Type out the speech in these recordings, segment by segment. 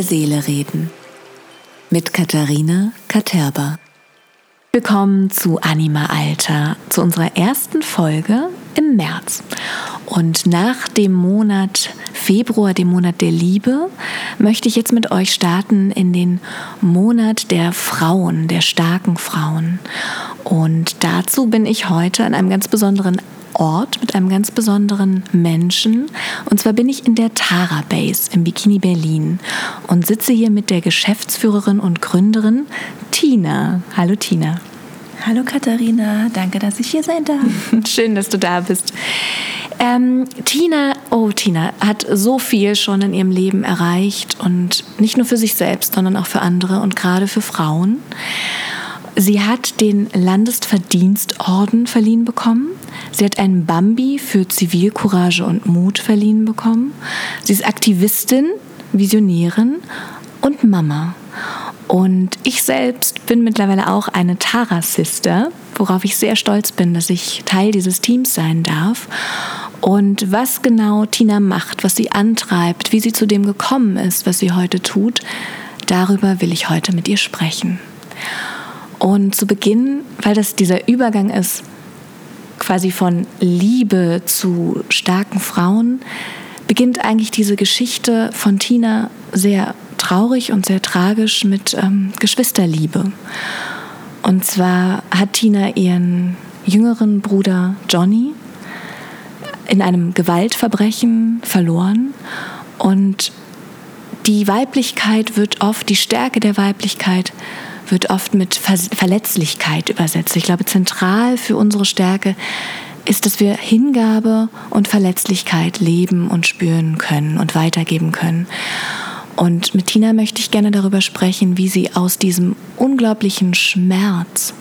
Der Seele reden mit Katharina Katerba. Willkommen zu Anima Alter, zu unserer ersten Folge im März. Und nach dem Monat Februar, dem Monat der Liebe, möchte ich jetzt mit euch starten in den Monat der Frauen, der starken Frauen. Und dazu bin ich heute an einem ganz besonderen Ort mit einem ganz besonderen Menschen. Und zwar bin ich in der Tara Base im Bikini Berlin und sitze hier mit der Geschäftsführerin und Gründerin Tina. Hallo Tina. Hallo Katharina, danke, dass ich hier sein darf. Schön, dass du da bist. Ähm, Tina, oh Tina, hat so viel schon in ihrem Leben erreicht und nicht nur für sich selbst, sondern auch für andere und gerade für Frauen. Sie hat den Landesverdienstorden verliehen bekommen. Sie hat einen Bambi für Zivilcourage und Mut verliehen bekommen. Sie ist Aktivistin, Visionärin und Mama. Und ich selbst bin mittlerweile auch eine Tara-Sister, worauf ich sehr stolz bin, dass ich Teil dieses Teams sein darf. Und was genau Tina macht, was sie antreibt, wie sie zu dem gekommen ist, was sie heute tut, darüber will ich heute mit ihr sprechen. Und zu Beginn, weil das dieser Übergang ist, quasi von Liebe zu starken Frauen, beginnt eigentlich diese Geschichte von Tina sehr traurig und sehr tragisch mit ähm, Geschwisterliebe. Und zwar hat Tina ihren jüngeren Bruder Johnny in einem Gewaltverbrechen verloren und die Weiblichkeit wird oft, die Stärke der Weiblichkeit wird oft mit Verletzlichkeit übersetzt. Ich glaube, zentral für unsere Stärke ist, dass wir Hingabe und Verletzlichkeit leben und spüren können und weitergeben können. Und mit Tina möchte ich gerne darüber sprechen, wie sie aus diesem unglaublichen Schmerz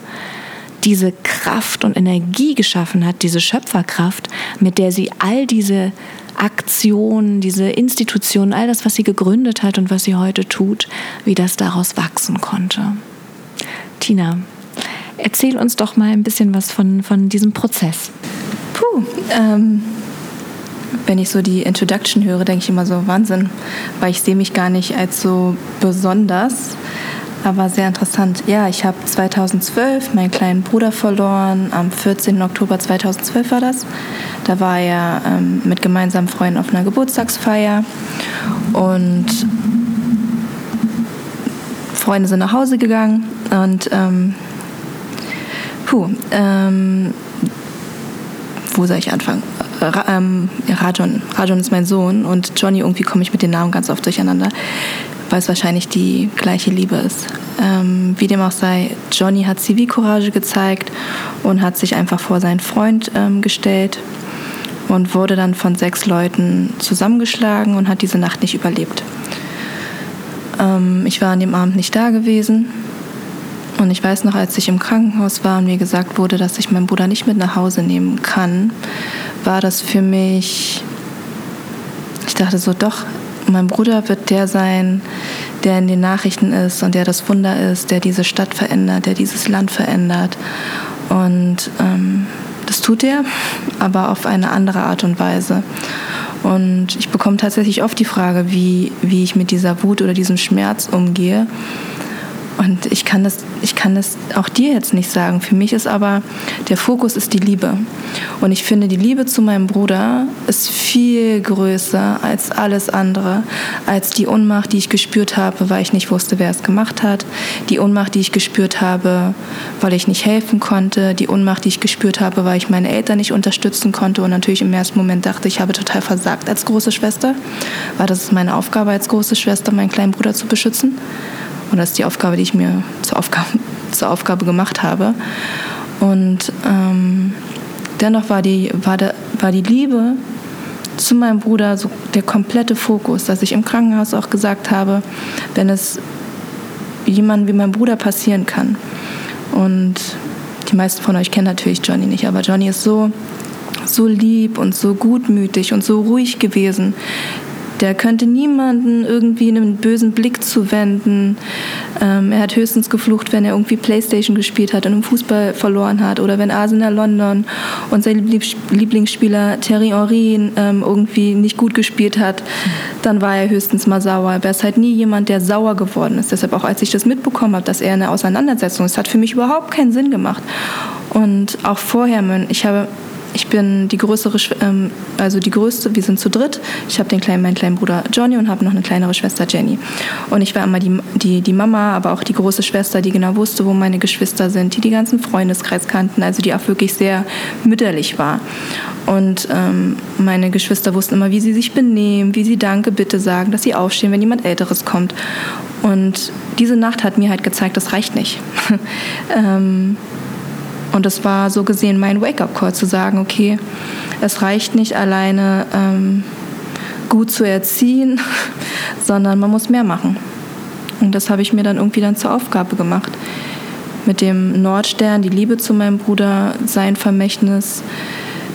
diese Kraft und Energie geschaffen hat, diese Schöpferkraft, mit der sie all diese Aktionen, diese Institutionen, all das, was sie gegründet hat und was sie heute tut, wie das daraus wachsen konnte. Tina, erzähl uns doch mal ein bisschen was von, von diesem Prozess. Puh, ähm, wenn ich so die Introduction höre, denke ich immer so, Wahnsinn, weil ich sehe mich gar nicht als so besonders, aber sehr interessant. Ja, ich habe 2012 meinen kleinen Bruder verloren, am 14. Oktober 2012 war das. Da war er ähm, mit gemeinsamen Freunden auf einer Geburtstagsfeier und Freunde sind nach Hause gegangen und ähm, puh, ähm, wo soll ich anfangen? Ra ähm, Rajon. Rajon ist mein Sohn und Johnny, irgendwie komme ich mit den Namen ganz oft durcheinander, weil es wahrscheinlich die gleiche Liebe ist. Ähm, wie dem auch sei, Johnny hat Zivilcourage gezeigt und hat sich einfach vor seinen Freund ähm, gestellt und wurde dann von sechs Leuten zusammengeschlagen und hat diese Nacht nicht überlebt. Ähm, ich war an dem Abend nicht da gewesen. Und ich weiß noch, als ich im Krankenhaus war und mir gesagt wurde, dass ich meinen Bruder nicht mit nach Hause nehmen kann, war das für mich, ich dachte so, doch, mein Bruder wird der sein, der in den Nachrichten ist und der das Wunder ist, der diese Stadt verändert, der dieses Land verändert. Und ähm, das tut er, aber auf eine andere Art und Weise. Und ich bekomme tatsächlich oft die Frage, wie, wie ich mit dieser Wut oder diesem Schmerz umgehe. Und ich kann, das, ich kann das auch dir jetzt nicht sagen. Für mich ist aber, der Fokus ist die Liebe. Und ich finde, die Liebe zu meinem Bruder ist viel größer als alles andere, als die Unmacht, die ich gespürt habe, weil ich nicht wusste, wer es gemacht hat, die Unmacht, die ich gespürt habe, weil ich nicht helfen konnte, die Unmacht, die ich gespürt habe, weil ich meine Eltern nicht unterstützen konnte und natürlich im ersten Moment dachte, ich habe total versagt als große Schwester, weil das ist meine Aufgabe als große Schwester, meinen kleinen Bruder zu beschützen. Und das ist die Aufgabe, die ich mir zur Aufgabe, zur Aufgabe gemacht habe. Und ähm, dennoch war die, war, der, war die Liebe zu meinem Bruder so der komplette Fokus, dass ich im Krankenhaus auch gesagt habe, wenn es jemandem wie mein Bruder passieren kann. Und die meisten von euch kennen natürlich Johnny nicht, aber Johnny ist so, so lieb und so gutmütig und so ruhig gewesen Der könnte niemanden irgendwie einen bösen Blick zuwenden. Ähm, er hat höchstens geflucht, wenn er irgendwie Playstation gespielt hat und im Fußball verloren hat oder wenn Arsenal London und sein Lieblingsspieler Thierry Henry ähm, irgendwie nicht gut gespielt hat, dann war er höchstens mal sauer. Aber er ist halt nie jemand, der sauer geworden ist. Deshalb auch als ich das mitbekommen habe, dass er eine Auseinandersetzung ist, hat für mich überhaupt keinen Sinn gemacht. Und auch vorher, ich habe ich bin die größere, ähm, also die größte, wir sind zu dritt. Ich habe den kleinen, meinen kleinen Bruder Johnny und habe noch eine kleinere Schwester Jenny. Und ich war immer die, die, die Mama, aber auch die große Schwester, die genau wusste, wo meine Geschwister sind, die die ganzen Freundeskreis kannten, also die auch wirklich sehr mütterlich war. Und ähm, meine Geschwister wussten immer, wie sie sich benehmen, wie sie Danke, bitte sagen, dass sie aufstehen, wenn jemand Älteres kommt. Und diese Nacht hat mir halt gezeigt, das reicht nicht. ähm, und das war so gesehen mein Wake-up-Call, zu sagen, okay, es reicht nicht alleine ähm, gut zu erziehen, sondern man muss mehr machen. Und das habe ich mir dann irgendwie dann zur Aufgabe gemacht. Mit dem Nordstern, die Liebe zu meinem Bruder, sein Vermächtnis,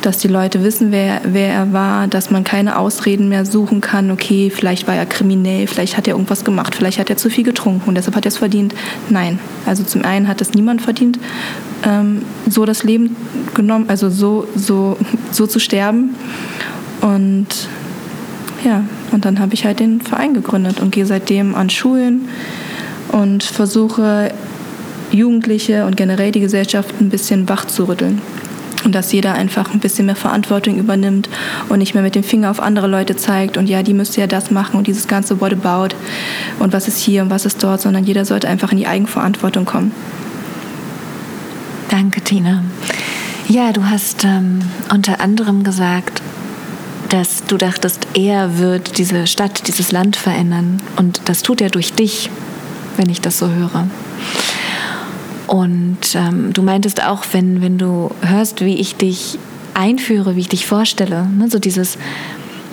dass die Leute wissen, wer, wer er war, dass man keine Ausreden mehr suchen kann, okay, vielleicht war er kriminell, vielleicht hat er irgendwas gemacht, vielleicht hat er zu viel getrunken und deshalb hat er es verdient. Nein, also zum einen hat es niemand verdient, ähm, so das Leben genommen, also so, so, so zu sterben. Und ja, und dann habe ich halt den Verein gegründet und gehe seitdem an Schulen und versuche Jugendliche und generell die Gesellschaft ein bisschen wach zu rütteln. Und dass jeder einfach ein bisschen mehr Verantwortung übernimmt und nicht mehr mit dem Finger auf andere Leute zeigt und ja, die müsste ja das machen und dieses ganze What about und was ist hier und was ist dort, sondern jeder sollte einfach in die Eigenverantwortung kommen. Danke, Tina. Ja, du hast ähm, unter anderem gesagt, dass du dachtest, er wird diese Stadt, dieses Land verändern. Und das tut er durch dich, wenn ich das so höre. Und ähm, du meintest auch, wenn, wenn du hörst, wie ich dich einführe, wie ich dich vorstelle, ne, so dieses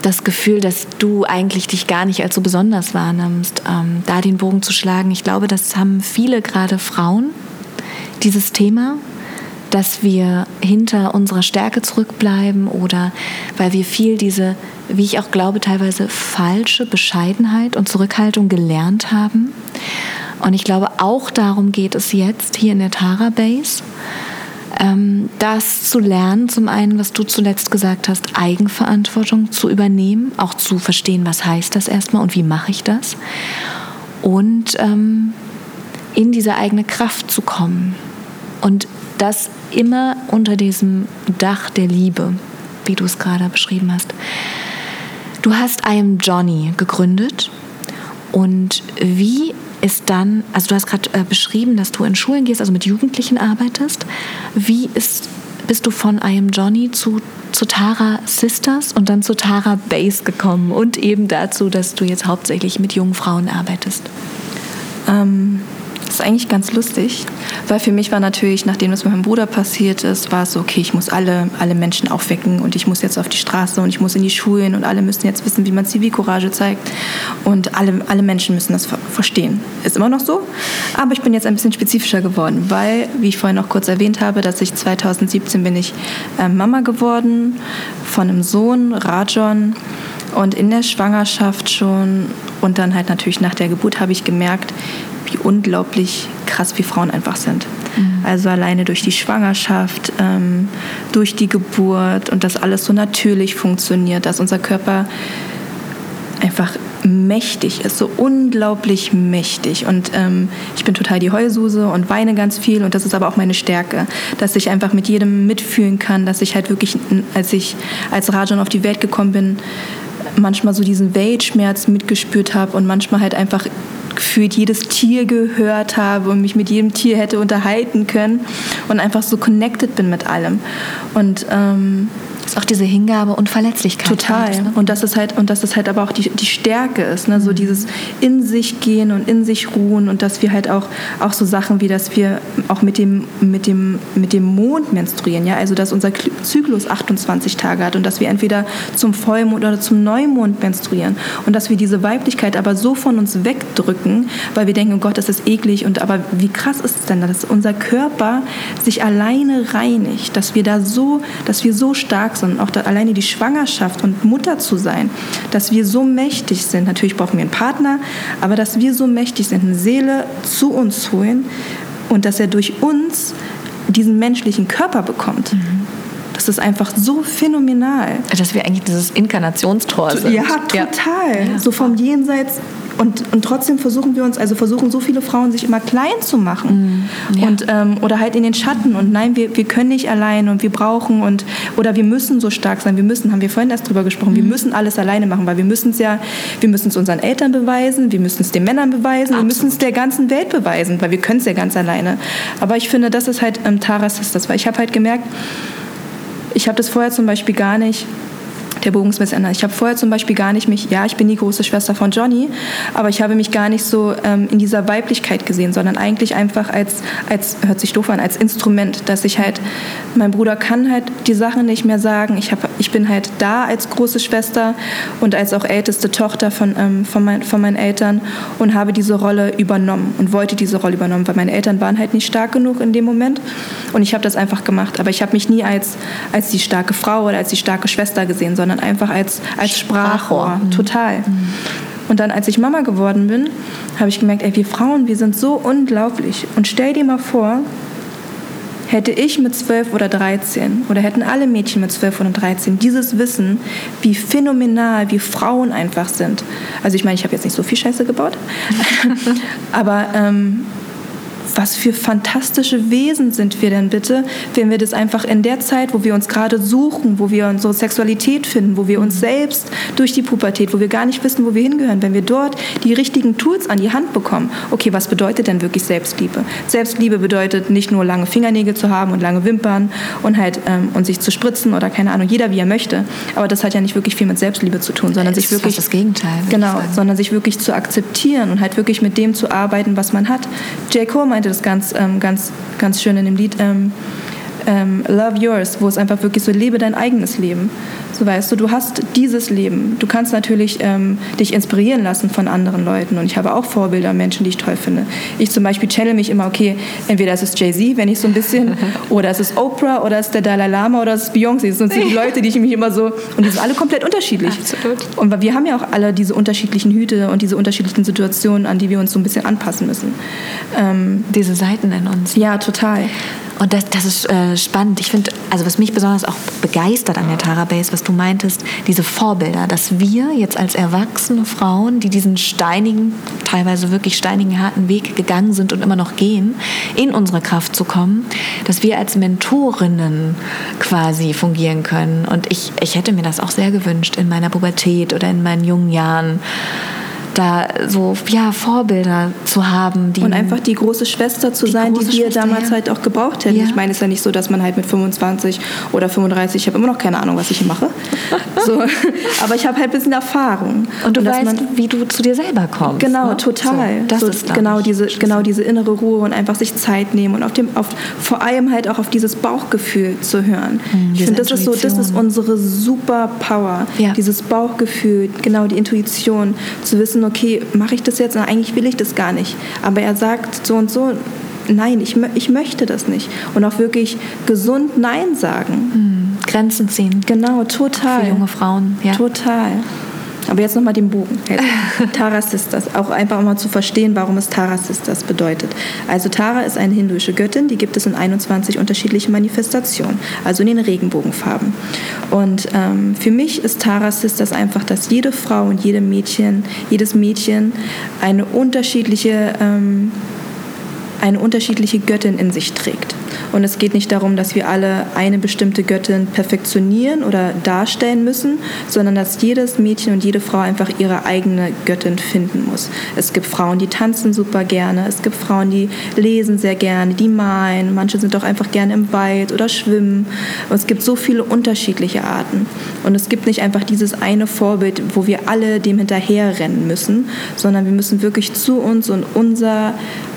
das Gefühl, dass du eigentlich dich gar nicht als so besonders wahrnimmst, ähm, da den Bogen zu schlagen. Ich glaube, das haben viele gerade Frauen, dieses Thema, dass wir hinter unserer Stärke zurückbleiben oder weil wir viel diese, wie ich auch glaube, teilweise falsche Bescheidenheit und Zurückhaltung gelernt haben. Und ich glaube, auch darum geht es jetzt hier in der Tara Base, ähm, das zu lernen, zum einen, was du zuletzt gesagt hast, Eigenverantwortung zu übernehmen, auch zu verstehen, was heißt das erstmal und wie mache ich das. Und ähm, in diese eigene Kraft zu kommen. Und das immer unter diesem Dach der Liebe, wie du es gerade beschrieben hast. Du hast I Am Johnny gegründet und wie ist dann, also du hast gerade äh, beschrieben, dass du in Schulen gehst, also mit Jugendlichen arbeitest. Wie ist, bist du von I Am Johnny zu, zu Tara Sisters und dann zu Tara Base gekommen und eben dazu, dass du jetzt hauptsächlich mit jungen Frauen arbeitest? Ähm, ist eigentlich ganz lustig, weil für mich war natürlich, nachdem das mit meinem Bruder passiert ist, war es so, okay, ich muss alle, alle Menschen aufwecken und ich muss jetzt auf die Straße und ich muss in die Schulen und alle müssen jetzt wissen, wie man Zivilcourage zeigt und alle, alle Menschen müssen das verstehen. Ist immer noch so, aber ich bin jetzt ein bisschen spezifischer geworden, weil, wie ich vorhin auch kurz erwähnt habe, dass ich 2017 bin ich äh, Mama geworden von einem Sohn, Rajon, und in der Schwangerschaft schon und dann halt natürlich nach der Geburt habe ich gemerkt, wie unglaublich krass wie Frauen einfach sind. Mhm. Also alleine durch die Schwangerschaft, ähm, durch die Geburt und dass alles so natürlich funktioniert, dass unser Körper einfach mächtig ist, so unglaublich mächtig. Und ähm, ich bin total die Heulsuse und weine ganz viel und das ist aber auch meine Stärke, dass ich einfach mit jedem mitfühlen kann, dass ich halt wirklich, als ich als Rajan auf die Welt gekommen bin, manchmal so diesen Weltschmerz mitgespürt habe und manchmal halt einfach gefühlt jedes Tier gehört habe und mich mit jedem Tier hätte unterhalten können und einfach so connected bin mit allem. Und ähm, ist auch diese Hingabe und Verletzlichkeit. Total. Ist, ne? Und dass halt, und dass es halt aber auch die, die Stärke ist, ne? so mhm. dieses in sich gehen und in sich ruhen und dass wir halt auch, auch so Sachen wie, dass wir auch mit dem, mit dem, mit dem Mond menstruieren, ja, also dass unser Zyklus 28 Tage hat und dass wir entweder zum Vollmond oder zum Neumond menstruieren und dass wir diese Weiblichkeit aber so von uns wegdrücken, weil wir denken, oh Gott, das ist eklig und aber wie krass ist es denn, dass unser Körper sich alleine reinigt, dass wir da so, dass wir so stark sondern auch da, alleine die Schwangerschaft und Mutter zu sein, dass wir so mächtig sind. Natürlich brauchen wir einen Partner, aber dass wir so mächtig sind, eine Seele zu uns holen und dass er durch uns diesen menschlichen Körper bekommt. Mhm. Das ist einfach so phänomenal. Dass wir eigentlich dieses Inkarnationstor sind. Ja, total. Ja. So vom Jenseits und, und trotzdem versuchen wir uns, also versuchen so viele Frauen sich immer klein zu machen. Mm, ja. und, ähm, oder halt in den Schatten. Und nein, wir, wir können nicht allein und wir brauchen und oder wir müssen so stark sein. Wir müssen, haben wir vorhin erst drüber gesprochen, mm. wir müssen alles alleine machen, weil wir müssen es ja, wir müssen es unseren Eltern beweisen, wir müssen es den Männern beweisen, Absolut. wir müssen es der ganzen Welt beweisen, weil wir können es ja ganz alleine. Aber ich finde, das ist halt ähm, Taras ist das, weil ich habe halt gemerkt, ich habe das vorher zum Beispiel gar nicht der Bogen ist miteinander. Ich habe vorher zum Beispiel gar nicht mich, ja, ich bin die große Schwester von Johnny, aber ich habe mich gar nicht so ähm, in dieser Weiblichkeit gesehen, sondern eigentlich einfach als, als, hört sich doof an, als Instrument, dass ich halt, mein Bruder kann halt die Sachen nicht mehr sagen. Ich, hab, ich bin halt da als große Schwester und als auch älteste Tochter von, ähm, von, mein, von meinen Eltern und habe diese Rolle übernommen und wollte diese Rolle übernommen, weil meine Eltern waren halt nicht stark genug in dem Moment und ich habe das einfach gemacht. Aber ich habe mich nie als, als die starke Frau oder als die starke Schwester gesehen, sondern sondern einfach als, als Sprachrohr. Mhm. Total. Mhm. Und dann, als ich Mama geworden bin, habe ich gemerkt, ey, wir Frauen, wir sind so unglaublich. Und stell dir mal vor, hätte ich mit 12 oder 13 oder hätten alle Mädchen mit 12 oder 13 dieses Wissen, wie phänomenal wir Frauen einfach sind. Also ich meine, ich habe jetzt nicht so viel Scheiße gebaut, aber ähm, was für fantastische Wesen sind wir denn bitte, wenn wir das einfach in der Zeit, wo wir uns gerade suchen, wo wir unsere Sexualität finden, wo wir uns selbst durch die Pubertät, wo wir gar nicht wissen, wo wir hingehören, wenn wir dort die richtigen Tools an die Hand bekommen. Okay, was bedeutet denn wirklich Selbstliebe? Selbstliebe bedeutet nicht nur lange Fingernägel zu haben und lange Wimpern und halt ähm, und sich zu spritzen oder keine Ahnung, jeder wie er möchte. Aber das hat ja nicht wirklich viel mit Selbstliebe zu tun, sondern sich wirklich das Gegenteil. Genau, sondern sich wirklich zu akzeptieren und halt wirklich mit dem zu arbeiten, was man hat. J. Cole meinte das ganz, ähm, ganz, ganz schön in dem Lied. Ähm, ähm, Love Yours, wo es einfach wirklich so, lebe dein eigenes Leben. So weißt du, du hast dieses Leben. Du kannst natürlich ähm, dich inspirieren lassen von anderen Leuten. Und ich habe auch Vorbilder, Menschen, die ich toll finde. Ich zum Beispiel channel mich immer, okay, entweder es ist Jay-Z, wenn ich so ein bisschen, oder es ist Oprah, oder es ist der Dalai Lama, oder es ist Beyoncé. Das sind die Leute, die ich mich immer so, und die sind alle komplett unterschiedlich. Absolut. Und wir haben ja auch alle diese unterschiedlichen Hüte und diese unterschiedlichen Situationen, an die wir uns so ein bisschen anpassen müssen. Ähm, diese Seiten in uns. Ja, total. Und das, das ist äh, spannend. Ich finde, also was mich besonders auch begeistert an der Tara Base, was du meintest, diese Vorbilder, dass wir jetzt als erwachsene Frauen, die diesen steinigen, teilweise wirklich steinigen, harten Weg gegangen sind und immer noch gehen, in unsere Kraft zu kommen, dass wir als Mentorinnen quasi fungieren können. Und ich, ich hätte mir das auch sehr gewünscht in meiner Pubertät oder in meinen jungen Jahren da so ja, Vorbilder zu haben. Und einfach die große Schwester zu die sein, die wir Schwester, damals ja. halt auch gebraucht hätten. Ja. Ich meine, es ist ja nicht so, dass man halt mit 25 oder 35, ich habe immer noch keine Ahnung, was ich hier mache. so, aber ich habe halt ein bisschen Erfahrung. Und du und weißt, man, wie du zu dir selber kommst. Genau, ne? total. So, das so, ist genau diese, genau diese innere Ruhe und einfach sich Zeit nehmen und auf dem, auf, vor allem halt auch auf dieses Bauchgefühl zu hören. Mhm, ich finde, das ist so, das ist unsere Superpower. Ja. Dieses Bauchgefühl, genau die Intuition, zu wissen, wissen, okay, mache ich das jetzt? Na, eigentlich will ich das gar nicht. Aber er sagt so und so, nein, ich, ich möchte das nicht. Und auch wirklich gesund Nein sagen. Mhm. Grenzen ziehen. Genau, total. Für junge Frauen, ja. Total. Aber jetzt nochmal den Bogen. Tara Sisters. Auch einfach mal zu verstehen, warum es Tara Sisters bedeutet. Also Tara ist eine hinduische Göttin, die gibt es in 21 unterschiedlichen Manifestationen, also in den Regenbogenfarben. Und ähm, für mich ist Tara Sisters einfach, dass jede Frau und jede Mädchen, jedes Mädchen eine unterschiedliche ähm, eine unterschiedliche Göttin in sich trägt. Und es geht nicht darum, dass wir alle eine bestimmte Göttin perfektionieren oder darstellen müssen, sondern dass jedes Mädchen und jede Frau einfach ihre eigene Göttin finden muss. Es gibt Frauen, die tanzen super gerne, es gibt Frauen, die lesen sehr gerne, die malen, manche sind auch einfach gerne im Wald oder schwimmen. Und es gibt so viele unterschiedliche Arten. Und es gibt nicht einfach dieses eine Vorbild, wo wir alle dem hinterherrennen müssen, sondern wir müssen wirklich zu uns und unser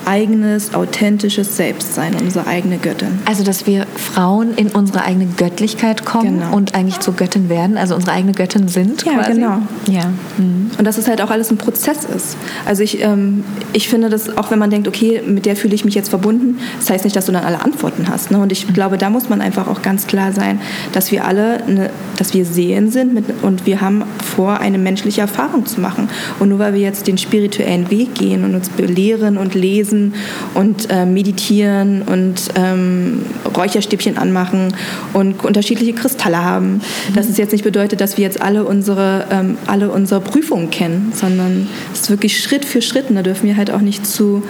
eigenes, authentisches Selbst sein, unsere eigene Göttin. Also, dass wir Frauen in unsere eigene Göttlichkeit kommen Genau. und eigentlich zur Göttin werden, also unsere eigene Göttin sind. Ja, quasi. genau. Ja. Mhm. Und dass es halt auch alles ein Prozess ist. Also ich, ähm, ich finde das, auch wenn man denkt, okay, mit der fühle ich mich jetzt verbunden, das heißt nicht, dass du dann alle Antworten hast. Ne? Und ich glaube, da muss man einfach auch ganz klar sein, dass wir alle, eine, dass wir Seelen sind mit, und wir haben vor, eine menschliche Erfahrung zu machen. Und nur weil wir jetzt den spirituellen Weg gehen und uns belehren und lesen und äh, meditieren und ähm, Räucherstäbchen anmachen und unterschiedliche Kristalle haben, dass es jetzt nicht bedeutet, dass wir jetzt alle unsere, ähm, alle unsere Prüfungen kennen, sondern es ist wirklich Schritt für Schritt und da dürfen wir halt auch nicht zu,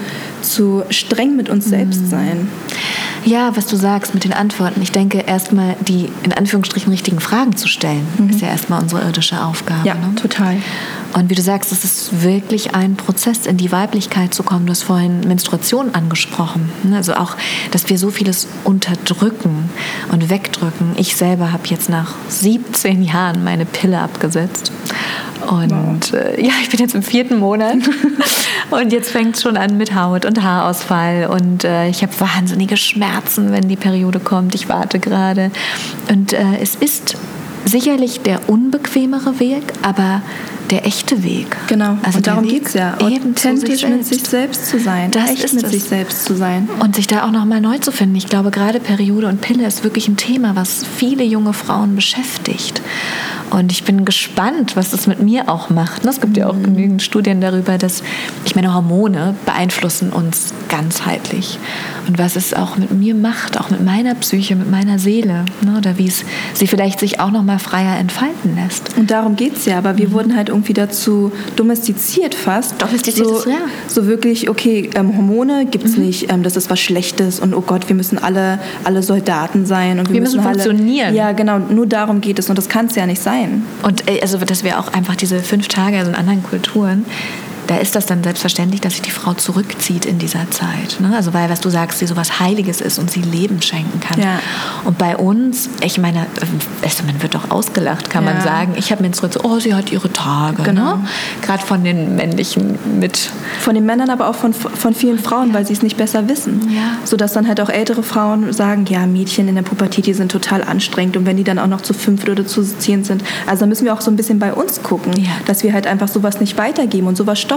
zu streng mit uns selbst sein. Ja, was du sagst mit den Antworten. Ich denke, erstmal die in Anführungsstrichen richtigen Fragen zu stellen, ist ja erstmal unsere irdische Aufgabe. Mhm. Ja, ne? total. Und wie du sagst, es ist wirklich ein Prozess, in die Weiblichkeit zu kommen. Du hast vorhin Menstruation angesprochen. ne? Also auch, dass wir so vieles unterdrücken und wegdrücken. Ich selber habe jetzt nach 17 Jahren meine Pille abgesetzt. Und äh, ja, ich bin jetzt im vierten Monat. und jetzt fängt es schon an mit Haut- und Haarausfall. Und äh, ich habe wahnsinnige Schmerzen, wenn die Periode kommt. Ich warte gerade. Und äh, es ist sicherlich der unbequemere Weg, aber der echte Weg. Genau. Also und darum geht es ja. Authentisch sich mit sich selbst zu sein. Das echt ist mit es. sich selbst zu sein. Und sich da auch nochmal neu zu finden. Ich glaube, gerade Periode und Pille ist wirklich ein Thema, was viele junge Frauen beschäftigt. Und ich bin gespannt, was das mit mir auch macht. Es gibt ja auch genügend Studien darüber, dass, ich meine, Hormone beeinflussen uns ganzheitlich. Und was es auch mit mir macht, auch mit meiner Psyche, mit meiner Seele. Ne? Oder wie es sie vielleicht sich auch nochmal freier entfalten lässt. Und darum geht es ja, aber wir wurden halt irgendwie dazu domestiziert fast. Domestiziert so, ist, ja. so wirklich, okay, ähm, Hormone gibt es nicht, ähm, das ist was Schlechtes und oh Gott, wir müssen alle, alle Soldaten sein. Und wir, Wir müssen alle, funktionieren. Ja, genau, nur darum geht es und das kann es ja nicht sein. Und also, dass wir auch einfach diese fünf Tage, also in anderen Kulturen, da ist das dann selbstverständlich, dass sich die Frau zurückzieht in dieser Zeit. Ne? Also weil, was du sagst, sie sowas Heiliges ist und sie Leben schenken kann. Ja. Und bei uns, ich meine, also man wird doch ausgelacht, kann man Ja. sagen. Ich habe Menstruation, oh, sie hat ihre Tage. Genau. Ne? Gerade von den männlichen mit Von den Männern, aber auch von, von vielen Frauen, weil sie es nicht besser wissen. Ja. Sodass dann halt auch ältere Frauen sagen, ja, Mädchen in der Pubertät, die sind total anstrengend. Und wenn die dann auch noch zu fünft oder zu zehn sind, also da müssen wir auch so ein bisschen bei uns gucken, dass wir halt einfach sowas nicht weitergeben und sowas stoppen.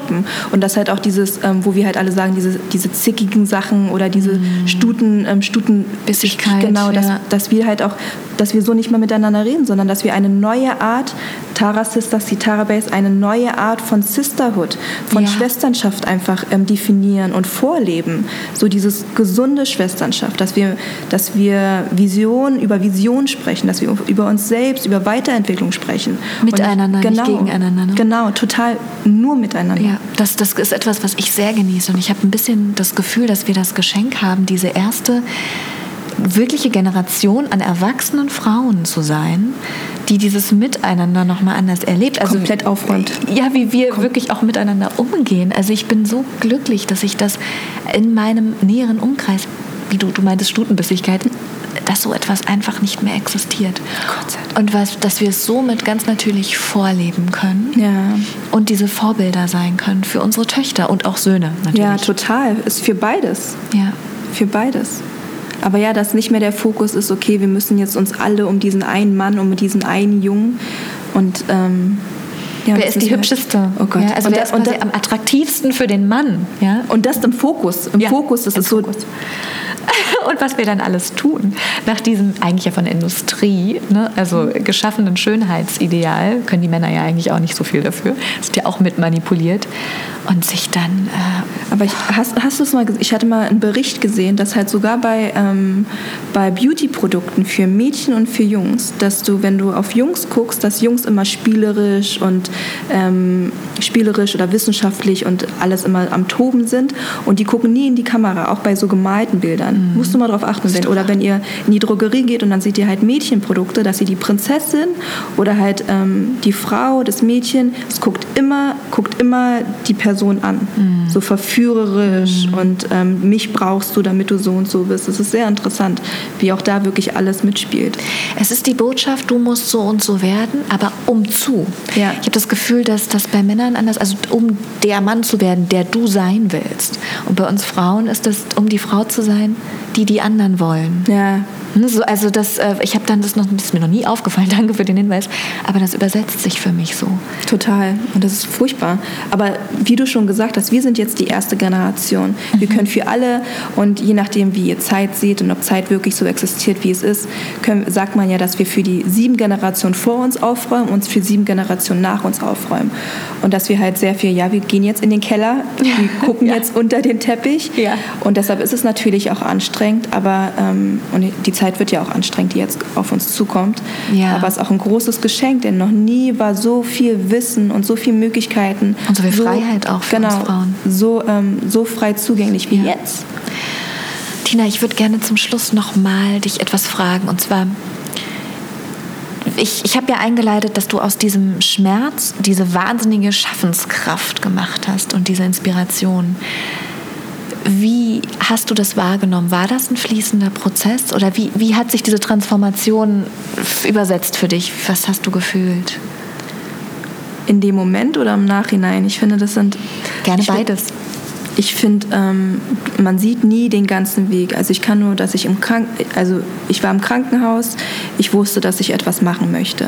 Und dass halt auch dieses, ähm, wo wir halt alle sagen, diese, diese zickigen Sachen oder diese Stuten, ähm, Stuten Bissigkeit, genau, dass, ja. dass wir halt auch, dass wir so nicht mehr miteinander reden, sondern dass wir eine neue Art, Tara Sisters, die Tara Base, eine neue Art von Sisterhood, von Ja. Schwesternschaft einfach ähm, definieren und vorleben. So dieses gesunde Schwesternschaft, dass wir, dass wir Vision über Vision sprechen, dass wir über uns selbst, über Weiterentwicklung sprechen. Miteinander, nicht gegeneinander, ne? Genau, total nur miteinander. Ja, das, das ist etwas, was ich sehr genieße. Und ich habe ein bisschen das Gefühl, dass wir das Geschenk haben, diese erste wirkliche Generation an erwachsenen Frauen zu sein, die dieses Miteinander nochmal anders erlebt. Also, Komplett aufräumt. Ja, wie wir wirklich auch miteinander umgehen. Also ich bin so glücklich, dass ich das in meinem näheren Umkreis, wie du, du meintest Stutenbissigkeit, dass so etwas einfach nicht mehr existiert. Gott sei Dank. Und was, dass wir es somit ganz natürlich vorleben können Ja. und diese Vorbilder sein können für unsere Töchter und auch Söhne natürlich. Ja, total. Ist für beides. Ja. Für beides. Aber ja, dass nicht mehr der Fokus ist, okay, wir müssen jetzt uns alle um diesen einen Mann, um diesen einen Jungen und ähm, ja, Wer das ist die hübscheste? Oh Gott. Ja, also und, wer da, ist und, quasi da, am attraktivsten für den Mann? Ja? und das im Fokus. Im Ja, Fokus, das ist so. Fokus. Und was wir dann alles tun, nach diesem eigentlich ja von der Industrie, ne, also geschaffenen Schönheitsideal, können die Männer ja eigentlich auch nicht so viel dafür, sind ja auch mit manipuliert und sich dann äh, Aber ich, hast, hast du es mal gesehen? Ich hatte mal einen Bericht gesehen, dass halt sogar bei, ähm, bei Beauty-Produkten für Mädchen und für Jungs, dass du, wenn du auf Jungs guckst, dass Jungs immer spielerisch und ähm, spielerisch oder wissenschaftlich und alles immer am Toben sind und die gucken nie in die Kamera, auch bei so gemalten Bildern. Musst du mal drauf achten. Wenn, oder wenn ihr in die Drogerie geht und dann seht ihr halt Mädchenprodukte, dass sie die Prinzessin oder halt ähm, die Frau, das Mädchen, es guckt immer guckt immer die Person an. Mhm. So verführerisch mhm. und ähm, mich brauchst du, damit du so und so bist. Es ist sehr interessant, wie auch da wirklich alles mitspielt. Es ist die Botschaft, du musst so und so werden, aber um zu. Ja. Ich habe das Gefühl, dass das bei Männern anders, also um der Mann zu werden, der du sein willst. Und bei uns Frauen ist es, um die Frau zu sein, die die anderen wollen. Ja. Ne, so, also das, äh, ich habe dann das noch, das ist mir noch nie aufgefallen, danke für den Hinweis, aber das übersetzt sich für mich so. Total. Und das ist furchtbar. Aber wie du schon gesagt hast, wir sind jetzt die erste Generation. Mhm. Wir können für alle und je nachdem, wie ihr Zeit seht und ob Zeit wirklich so existiert, wie es ist, können, sagt man ja, dass wir für die sieben Generationen vor uns aufräumen und für sieben Generationen nach uns aufräumen. Und dass wir halt sehr viel, ja, wir gehen jetzt in den Keller, wir gucken ja. jetzt unter den Teppich. Ja. Und deshalb ist es natürlich auch anstrengend, aber ähm, und die Zeit wird ja auch anstrengend, die jetzt auf uns zukommt. Ja. Aber es ist auch ein großes Geschenk, denn noch nie war so viel Wissen und so viele Möglichkeiten. Und so viel so, Freiheit auch für genau, uns Frauen. So, ähm, so frei zugänglich wie ja. jetzt. Tina, ich würde gerne zum Schluss noch mal dich etwas fragen. Und zwar, ich, ich habe ja eingeleitet, dass du aus diesem Schmerz diese wahnsinnige Schaffenskraft gemacht hast und diese Inspiration. Wie hast du das wahrgenommen? War das ein fließender Prozess oder wie, wie hat sich diese Transformation übersetzt für dich? Was hast du gefühlt? In dem Moment oder im Nachhinein? Ich finde, das sind. Gerne beides ich finde, ähm, man sieht nie den ganzen Weg. Also ich kann nur, dass ich im Krank also ich war im Krankenhaus, ich wusste, dass ich etwas machen möchte.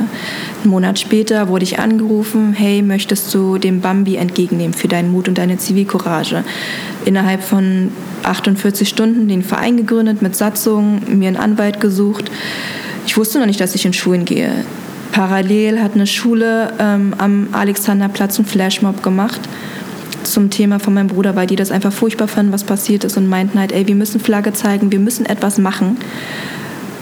Einen Monat später wurde ich angerufen, hey, möchtest du den Bambi entgegennehmen für deinen Mut und deine Zivilcourage? Innerhalb von 48 Stunden den Verein gegründet mit Satzung, mir einen Anwalt gesucht. Ich wusste noch nicht, dass ich in Schulen gehe. Parallel hat eine Schule ähm, am Alexanderplatz einen Flashmob gemacht zum Thema von meinem Bruder, weil die das einfach furchtbar fanden, was passiert ist und meinten halt, ey, wir müssen Flagge zeigen, wir müssen etwas machen.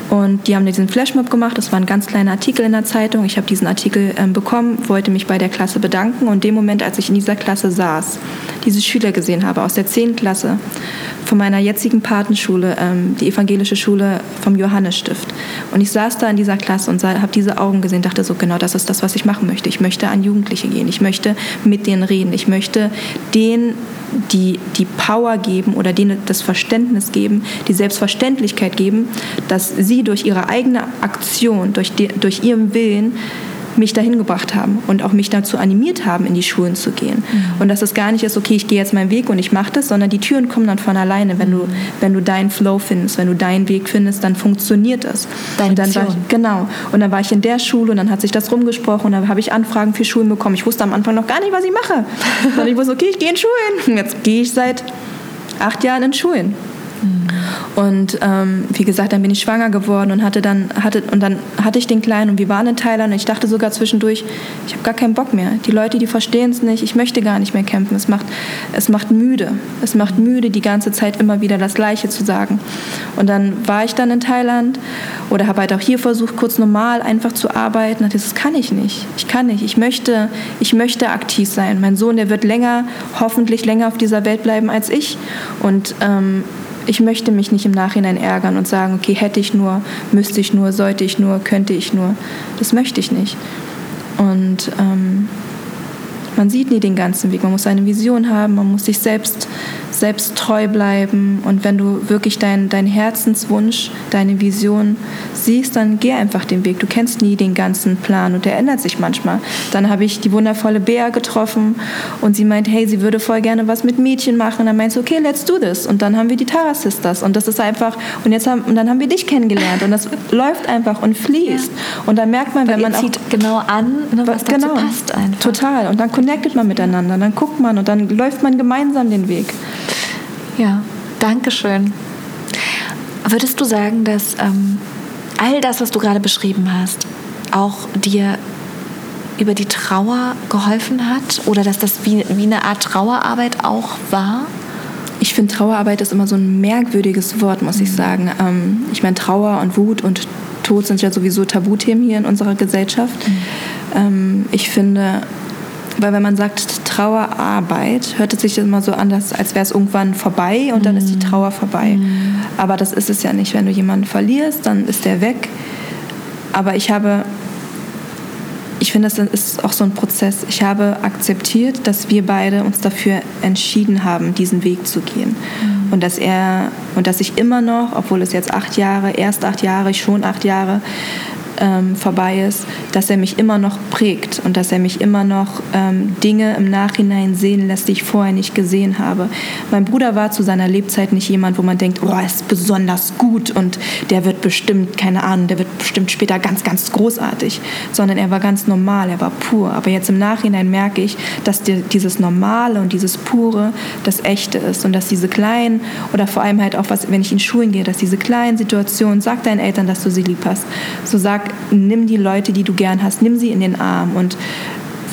Und die haben diesen Flashmob gemacht. Das war ein ganz kleiner Artikel in der Zeitung. Ich habe diesen Artikel ähm, bekommen, wollte mich bei der Klasse bedanken. Und dem Moment, als ich in dieser Klasse saß, diese Schüler gesehen habe aus der 10. Klasse von meiner jetzigen Patenschule, ähm, die evangelische Schule vom Johannesstift. Und ich saß da in dieser Klasse und habe diese Augen gesehen, dachte so, genau das ist das, was ich machen möchte. Ich möchte an Jugendliche gehen. Ich möchte mit denen reden. Ich möchte denen die, die Power geben oder denen das Verständnis geben, die Selbstverständlichkeit geben, dass sie durch ihre eigene Aktion, durch, die, durch ihren Willen mich dahin gebracht haben und auch mich dazu animiert haben, in die Schulen zu gehen. Mhm. Und dass es gar nicht ist, okay, ich gehe jetzt meinen Weg und ich mache das, sondern die Türen kommen dann von alleine. Wenn du, mhm. wenn du deinen Flow findest, wenn du deinen Weg findest, dann funktioniert das. Deine und dann war ich, genau. Und dann war ich in der Schule und dann hat sich das rumgesprochen und dann habe ich Anfragen für Schulen bekommen. Ich wusste am Anfang noch gar nicht, was ich mache. und ich wusste, okay, ich gehe in Schulen. Jetzt gehe ich seit acht Jahren in Schulen. Und ähm, wie gesagt, dann bin ich schwanger geworden und hatte dann hatte und dann hatte ich den kleinen und wir waren in Thailand und ich dachte sogar zwischendurch, ich habe gar keinen Bock mehr. Die Leute, die verstehen es nicht. Ich möchte gar nicht mehr kämpfen. Es macht es macht müde. Es macht müde, die ganze Zeit immer wieder das Gleiche zu sagen. Und dann war ich dann in Thailand oder habe halt auch hier versucht, kurz normal einfach zu arbeiten. Und das kann ich nicht. Ich kann nicht. Ich möchte ich möchte aktiv sein. Mein Sohn, der wird länger, hoffentlich länger auf dieser Welt bleiben als ich. Und ähm, ich möchte mich nicht im Nachhinein ärgern und sagen, okay, hätte ich nur, müsste ich nur, sollte ich nur, könnte ich nur. Das möchte ich nicht. Und ähm, man sieht nie den ganzen Weg. Man muss eine Vision haben, man muss sich selbst selbst treu bleiben. Und wenn du wirklich deinen dein Herzenswunsch, deine Vision siehst, dann geh einfach den Weg. Du kennst nie den ganzen Plan und der ändert sich manchmal. Dann habe ich die wundervolle Bea getroffen und sie meint, hey, sie würde voll gerne was mit Mädchen machen. Und dann meinst du, okay, let's do this. Und dann haben wir die Tara Sisters. Und das ist einfach, und jetzt haben, und dann haben wir dich kennengelernt. Und das läuft einfach und fließt. Und dann merkt man, wenn man auch. zieht genau an, ne, was genau, passt einfach. Total. Und dann connectet man miteinander. Dann guckt man und dann läuft man gemeinsam den Weg. Ja, danke schön. Würdest du sagen, dass ähm, all das, was du gerade beschrieben hast, auch dir über die Trauer geholfen hat oder dass das wie, wie eine Art Trauerarbeit auch war? Ich finde, Trauerarbeit ist immer so ein merkwürdiges Wort, muss ich mhm. sagen. Ähm, ich meine, Trauer und Wut und Tod sind ja sowieso Tabuthemen hier in unserer Gesellschaft. Mhm. Ähm, ich finde, weil wenn man sagt Trauerarbeit, hört es sich immer so an, als wäre es irgendwann vorbei und dann ist die mhm. Trauer vorbei. Mhm. Aber das ist es ja nicht. Wenn du jemanden verlierst, dann ist der weg. Aber ich habe ich finde, das ist auch so ein Prozess. Ich habe akzeptiert, dass wir beide uns dafür entschieden haben, diesen Weg zu gehen. Mhm. Und dass er und dass ich immer noch, obwohl es jetzt acht Jahre, erst acht Jahre, schon acht Jahre, ähm, vorbei ist, dass er mich immer noch prägt und dass er mich immer noch ähm, Dinge im Nachhinein sehen lässt, die ich vorher nicht gesehen habe. Mein Bruder war zu seiner Lebzeit nicht jemand, wo man denkt, oh, er ist besonders gut und der wird bestimmt, keine Ahnung, der wird bestimmt später ganz, ganz großartig, sondern er war ganz normal, er war pur. Aber jetzt im Nachhinein merke ich, dass die, dieses Normale und dieses Pure das Echte ist und dass diese kleinen oder vor allem halt auch, was, wenn ich in Schulen gehe, dass diese kleinen Situationen, sag deinen Eltern, dass du sie lieb hast. So sag nimm die Leute, die du gern hast, nimm sie in den Arm und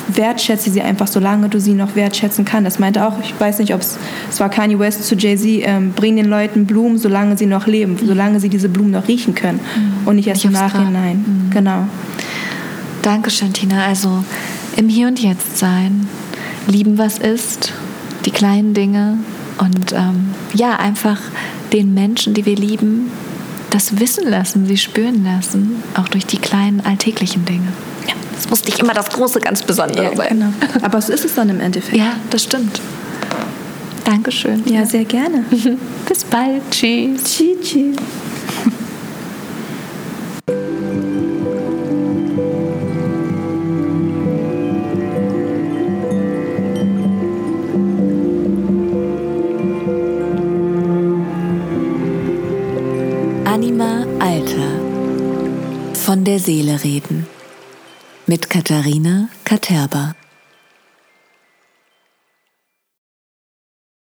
wertschätze sie einfach, solange du sie noch wertschätzen kannst. Das meinte auch, ich weiß nicht, ob es, es war Kanye West zu Jay-Z, ähm, bring den Leuten Blumen, solange sie noch leben, solange sie diese Blumen noch riechen können mhm. und nicht erst nicht im Nachhinein. Mhm. Genau. Dankeschön, Tina. Also im Hier und Jetzt sein, lieben, was ist, die kleinen Dinge und ähm, ja, einfach den Menschen, die wir lieben, das wissen lassen, sie spüren lassen, auch durch die kleinen alltäglichen Dinge. Ja, es muss nicht immer das große, ganz Besondere ja, sein. Genau. Aber es ist es dann im Endeffekt. Ja, das stimmt. Dankeschön. Ja, ja. sehr gerne. Bis bald. Tschüss. Tschüss. tschüss. Der Seele reden. Mit Katharina Katerba.